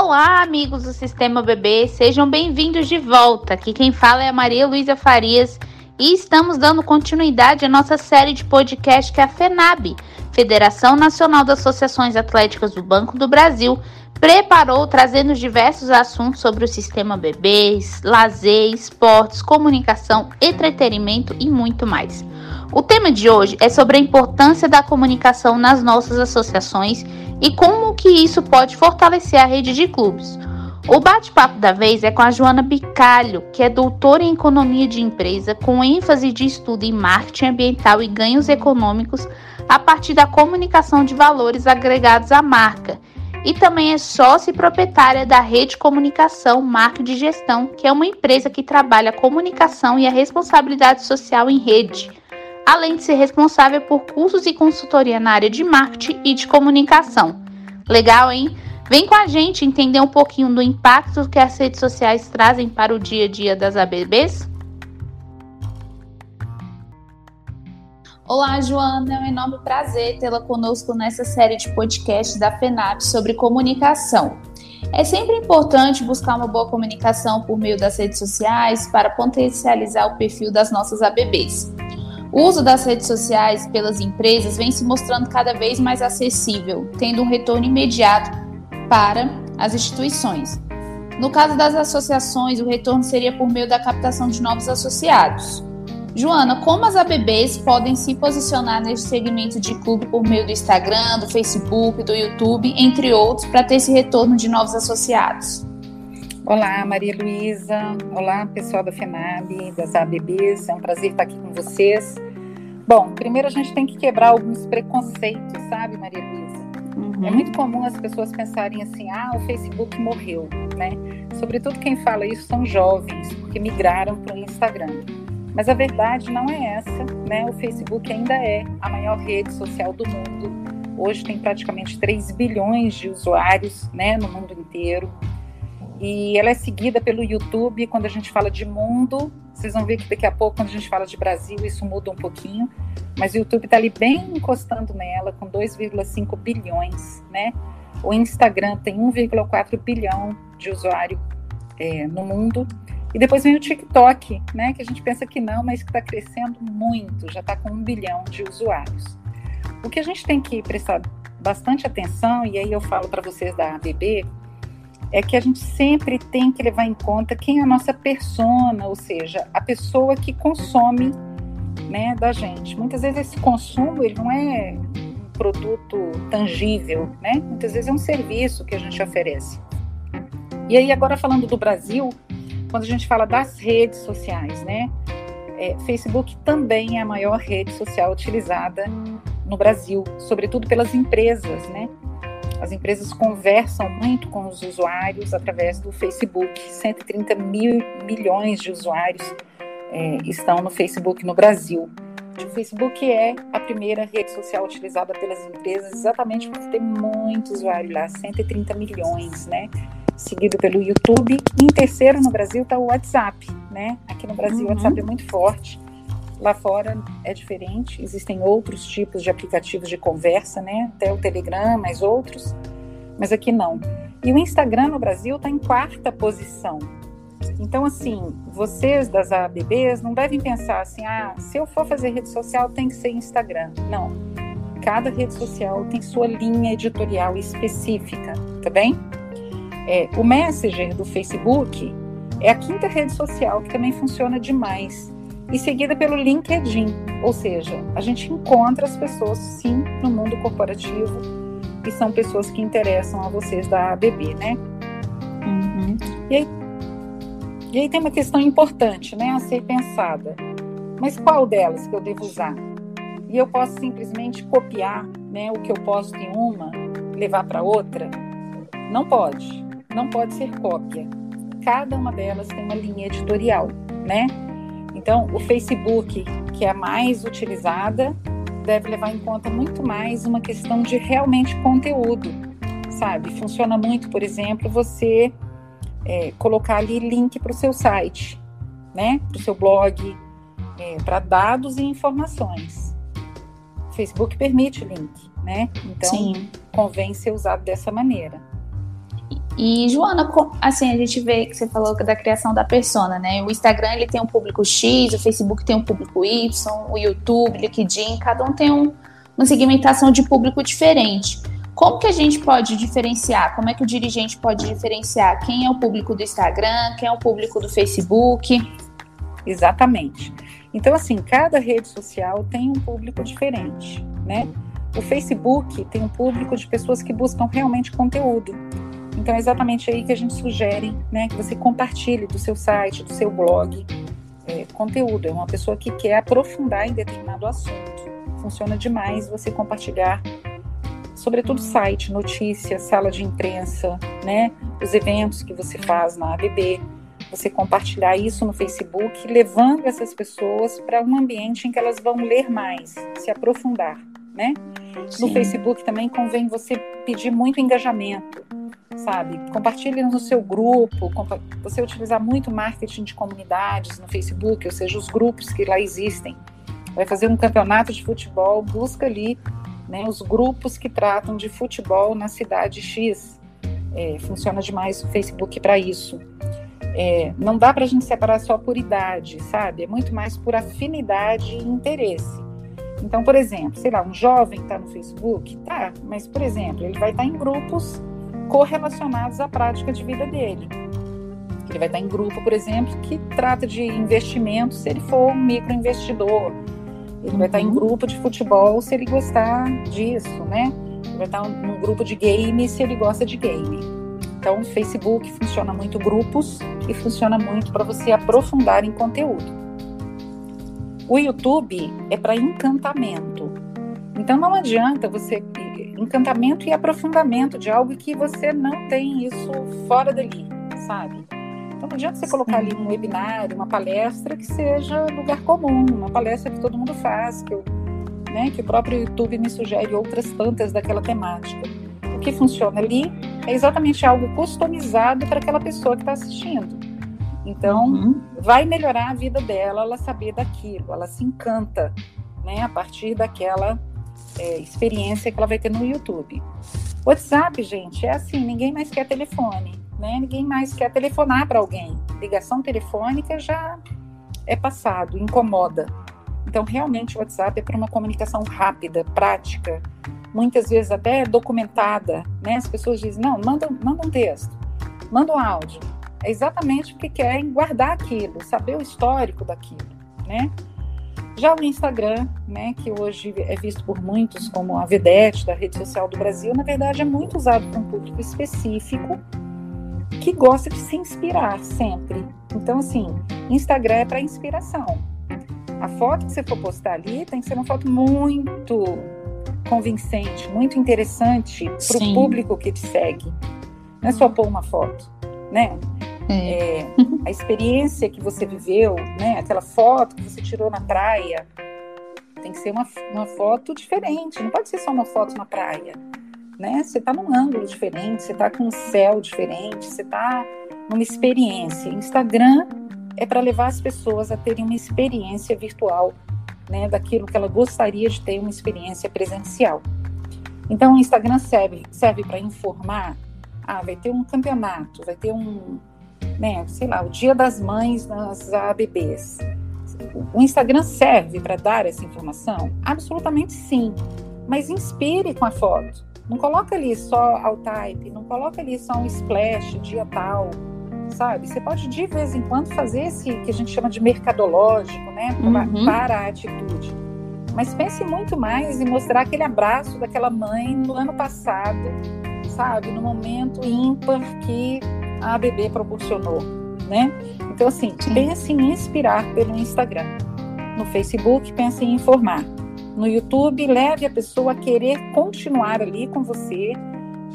Olá, amigos do Sistema BB, sejam bem-vindos de volta. Aqui quem fala é a Maria Luísa Farias e estamos dando continuidade à nossa série de podcast que é a FENAB, Federação Nacional das Associações Atléticas do Banco do Brasil, preparou trazendo diversos assuntos sobre o sistema bebês, lazer, esportes, comunicação, entretenimento e muito mais. O tema de hoje é sobre a importância da comunicação nas nossas associações e como que isso pode fortalecer a rede de clubes. O bate-papo da vez é com a Joana Bicalho, que é doutora em economia de empresa, com ênfase de estudo em marketing ambiental e ganhos econômicos a partir da comunicação de valores agregados à marca. E também é sócia e proprietária da Rede Comunicação Marca de Gestão, que é uma empresa que trabalha a comunicação e a responsabilidade social em rede além de ser responsável por cursos e consultoria na área de marketing e de comunicação. Legal, hein? Vem com a gente entender um pouquinho do impacto que as redes sociais trazem para o dia a dia das ABBs? Olá, Joana, é um enorme prazer tê-la conosco nessa série de podcast da FENAP sobre comunicação. É sempre importante buscar uma boa comunicação por meio das redes sociais para potencializar o perfil das nossas ABBs. O uso das redes sociais pelas empresas vem se mostrando cada vez mais acessível, tendo um retorno imediato para as instituições. No caso das associações, o retorno seria por meio da captação de novos associados. Joana, como as ABBs podem se posicionar nesse segmento de clube por meio do Instagram, do Facebook, do YouTube, entre outros, para ter esse retorno de novos associados? Olá, Maria Luísa. Olá, pessoal da FENAB, das ABBs. É um prazer estar aqui com vocês. Bom, primeiro a gente tem que quebrar alguns preconceitos, sabe, Maria Luísa? Uhum. É muito comum as pessoas pensarem assim: ah, o Facebook morreu, né? Sobretudo quem fala isso são jovens, porque migraram para o Instagram. Mas a verdade não é essa, né? O Facebook ainda é a maior rede social do mundo. Hoje tem praticamente 3 bilhões de usuários, né, no mundo inteiro. E ela é seguida pelo YouTube. Quando a gente fala de mundo, vocês vão ver que daqui a pouco, quando a gente fala de Brasil, isso muda um pouquinho. Mas o YouTube está ali bem encostando nela, com 2,5 bilhões, né? O Instagram tem 1,4 bilhão de usuário é, no mundo. E depois vem o TikTok, né? Que a gente pensa que não, mas que está crescendo muito, já está com um bilhão de usuários. O que a gente tem que prestar bastante atenção, e aí eu falo para vocês da ABB, é que a gente sempre tem que levar em conta quem é a nossa persona, ou seja, a pessoa que consome né, da gente. Muitas vezes esse consumo ele não é um produto tangível, né? Muitas vezes é um serviço que a gente oferece. E aí agora falando do Brasil, quando a gente fala das redes sociais, né? É, Facebook também é a maior rede social utilizada no Brasil, sobretudo pelas empresas, né? As empresas conversam muito com os usuários através do Facebook. 130 mil milhões de usuários é, estão no Facebook no Brasil. O Facebook é a primeira rede social utilizada pelas empresas exatamente porque tem muito usuário lá, 130 milhões, né? Seguido pelo YouTube. E em terceiro no Brasil está o WhatsApp, né? Aqui no Brasil uhum. o WhatsApp é muito forte. Lá fora é diferente, existem outros tipos de aplicativos de conversa, né? Até o Telegram, mais outros, mas aqui não. E o Instagram no Brasil está em quarta posição. Então, assim, vocês das ABBs não devem pensar assim, ah, se eu for fazer rede social tem que ser Instagram. Não. Cada rede social tem sua linha editorial específica, tá bem? É, o Messenger do Facebook é a quinta rede social que também funciona demais e seguida pelo LinkedIn, ou seja, a gente encontra as pessoas sim no mundo corporativo e são pessoas que interessam a vocês da ABB, né? Uhum. E, aí, e aí tem uma questão importante, né, a ser pensada. Mas qual delas que eu devo usar? E eu posso simplesmente copiar, né, o que eu posto em uma, levar para outra? Não pode. Não pode ser cópia. Cada uma delas tem uma linha editorial, né? Então, o Facebook, que é a mais utilizada, deve levar em conta muito mais uma questão de realmente conteúdo, sabe? Funciona muito, por exemplo, você é, colocar ali link para o seu site, né? Para o seu blog, é, para dados e informações. O Facebook permite link, né? Então, Sim. convém ser usado dessa maneira. E Joana, assim, a gente vê que você falou da criação da persona, né? O Instagram ele tem um público X, o Facebook tem um público Y, o YouTube, LinkedIn, cada um tem um, uma segmentação de público diferente. Como que a gente pode diferenciar? Como é que o dirigente pode diferenciar quem é o público do Instagram, quem é o público do Facebook? Exatamente. Então, assim, cada rede social tem um público diferente, né? O Facebook tem um público de pessoas que buscam realmente conteúdo. Então é exatamente aí que a gente sugere né, que você compartilhe do seu site, do seu blog, é, conteúdo. É uma pessoa que quer aprofundar em determinado assunto. Funciona demais você compartilhar, sobretudo site, notícias, sala de imprensa, né, os eventos que você faz na ABB. Você compartilhar isso no Facebook, levando essas pessoas para um ambiente em que elas vão ler mais, se aprofundar, né? No Facebook também convém você pedir muito engajamento sabe? Compartilhe no seu grupo, você utilizar muito marketing de comunidades no Facebook, ou seja, os grupos que lá existem. Vai fazer um campeonato de futebol, busca ali né, os grupos que tratam de futebol na cidade X. É, funciona demais o Facebook para isso. É, não dá para a gente separar só por idade, sabe? É muito mais por afinidade e interesse. Então, por exemplo, sei lá, um jovem está no Facebook, tá, mas, por exemplo, ele vai estar tá em grupos correlacionados à prática de vida dele. Ele vai estar em grupo, por exemplo, que trata de investimento se ele for um microinvestidor. Ele vai estar em uhum. grupo de futebol se ele gostar disso, né? Ele vai estar num grupo de game se ele gosta de game. Então, o Facebook funciona muito grupos e funciona muito para você aprofundar em conteúdo. O YouTube é para encantamento. Então, não adianta você encantamento e aprofundamento de algo que você não tem isso fora dali, sabe? Então não adianta você colocar ali um webinário, uma palestra que seja lugar comum, uma palestra que todo mundo faz, que, eu, né, que o próprio YouTube me sugere outras tantas daquela temática. O que funciona ali é exatamente algo customizado para aquela pessoa que está assistindo. Então, uhum. vai melhorar a vida dela, ela saber daquilo, ela se encanta, né, a partir daquela é, experiência que ela vai ter no YouTube. WhatsApp, gente, é assim, ninguém mais quer telefone, né? Ninguém mais quer telefonar para alguém. Ligação telefônica já é passado, incomoda. Então, realmente, o WhatsApp é para uma comunicação rápida, prática, muitas vezes até documentada, né? As pessoas dizem, não, manda, manda um texto, manda um áudio. É exatamente porque querem guardar aquilo, saber o histórico daquilo, né? Já o Instagram, né, que hoje é visto por muitos como a vedete da rede social do Brasil, na verdade é muito usado por um público específico que gosta de se inspirar sempre. Então, assim, Instagram é para inspiração. A foto que você for postar ali tem que ser uma foto muito convincente, muito interessante para o público que te segue. Não é só pôr uma foto, né? É. É, a experiência que você viveu, né? Aquela foto que você tirou na praia, tem que ser uma, uma foto diferente. Não pode ser só uma foto na praia, né? Você está num ângulo diferente, você está com um céu diferente, você está numa experiência. Instagram é para levar as pessoas a terem uma experiência virtual, né? Daquilo que ela gostaria de ter uma experiência presencial. Então, o Instagram serve, serve para informar. Ah, vai ter um campeonato, vai ter um, né, sei lá, o Dia das Mães nas ABBs. O Instagram serve para dar essa informação? Absolutamente sim. Mas inspire com a foto. Não coloca ali só ao type, não coloca ali só um splash, dia tal, sabe? Você pode de vez em quando fazer esse que a gente chama de mercadológico, né? Uhum. Para a atitude. Mas pense muito mais em mostrar aquele abraço daquela mãe no ano passado, sabe? No momento ímpar que a ABB proporcionou, né? Então, assim, Sim. pense em inspirar pelo Instagram. No Facebook, pense em informar. No YouTube, leve a pessoa a querer continuar ali com você,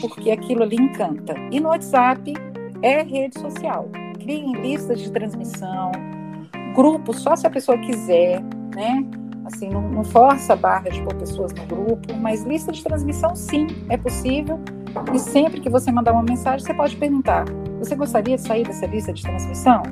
porque aquilo ali encanta. E no WhatsApp, é rede social. Criem listas de transmissão, grupos só se a pessoa quiser, né? Assim, não, não força a barra de pôr pessoas no grupo, mas lista de transmissão, sim, é possível. E sempre que você mandar uma mensagem, você pode perguntar: você gostaria de sair dessa lista de transmissão?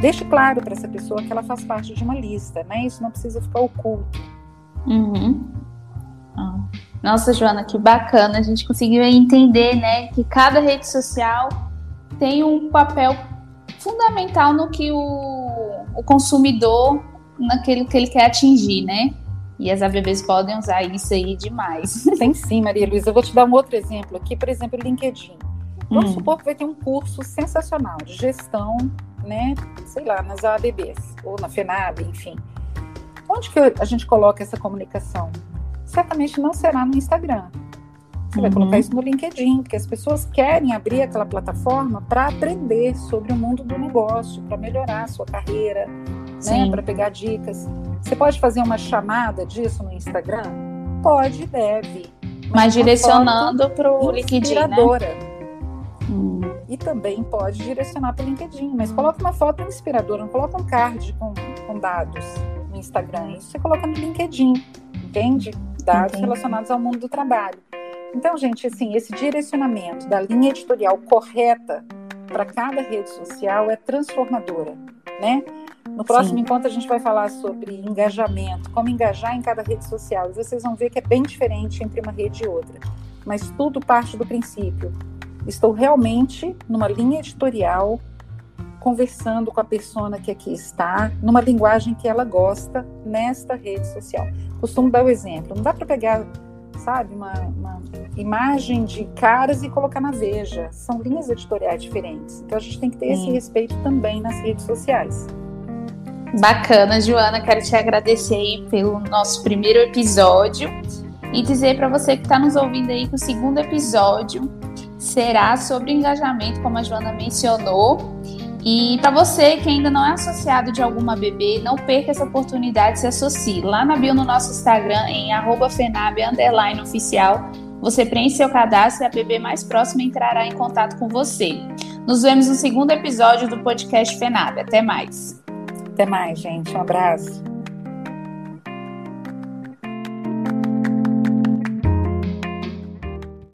Deixe claro para essa pessoa que ela faz parte de uma lista, né? Isso não precisa ficar oculto. Uhum. Nossa, Joana, que bacana. A gente conseguiu entender, né, que cada rede social tem um papel fundamental no que o, o consumidor, naquilo que ele quer atingir, né? E as ABBs podem usar isso aí demais. Tem sim, Maria Luísa. Eu vou te dar um outro exemplo aqui, por exemplo, o LinkedIn. Vamos hum. supor que vai ter um curso sensacional de gestão, né? Sei lá, nas ABBs, ou na FENAB, enfim. Onde que a gente coloca essa comunicação? Certamente não será no Instagram. Você uhum. vai colocar isso no LinkedIn, porque as pessoas querem abrir aquela plataforma para aprender sobre o mundo do negócio, para melhorar a sua carreira, né? Para pegar dicas. Você pode fazer uma chamada disso no Instagram? Pode e deve. Mas, mas direcionando para o LinkedIn, né? Hum. E também pode direcionar para o LinkedIn, mas coloca uma foto inspiradora, não coloca um card com, com dados no Instagram. Isso você coloca no LinkedIn, entende? Dados Entendi. relacionados ao mundo do trabalho. Então, gente, assim, esse direcionamento da linha editorial correta para cada rede social é transformadora, né? No próximo Sim. encontro a gente vai falar sobre engajamento, como engajar em cada rede social. E vocês vão ver que é bem diferente entre uma rede e outra. Mas tudo parte do princípio. Estou realmente numa linha editorial conversando com a persona que aqui está, numa linguagem que ela gosta nesta rede social. Costumo dar o exemplo. Não dá para pegar sabe, uma, uma, imagem de caras e colocar na Veja. São linhas editoriais diferentes. Então a gente tem que ter Sim. esse respeito também nas redes sociais. Bacana, Joana. Quero te agradecer aí pelo nosso primeiro episódio e dizer para você que está nos ouvindo aí que o segundo episódio será sobre engajamento, como a Joana mencionou. E para você que ainda não é associado de alguma bebê, não perca essa oportunidade, se associe. Lá na bio no nosso Instagram, em FENAB oficial, você preenche seu cadastro e a bebê mais próxima entrará em contato com você. Nos vemos no segundo episódio do podcast FENAB. Até mais. Até mais, gente. Um abraço.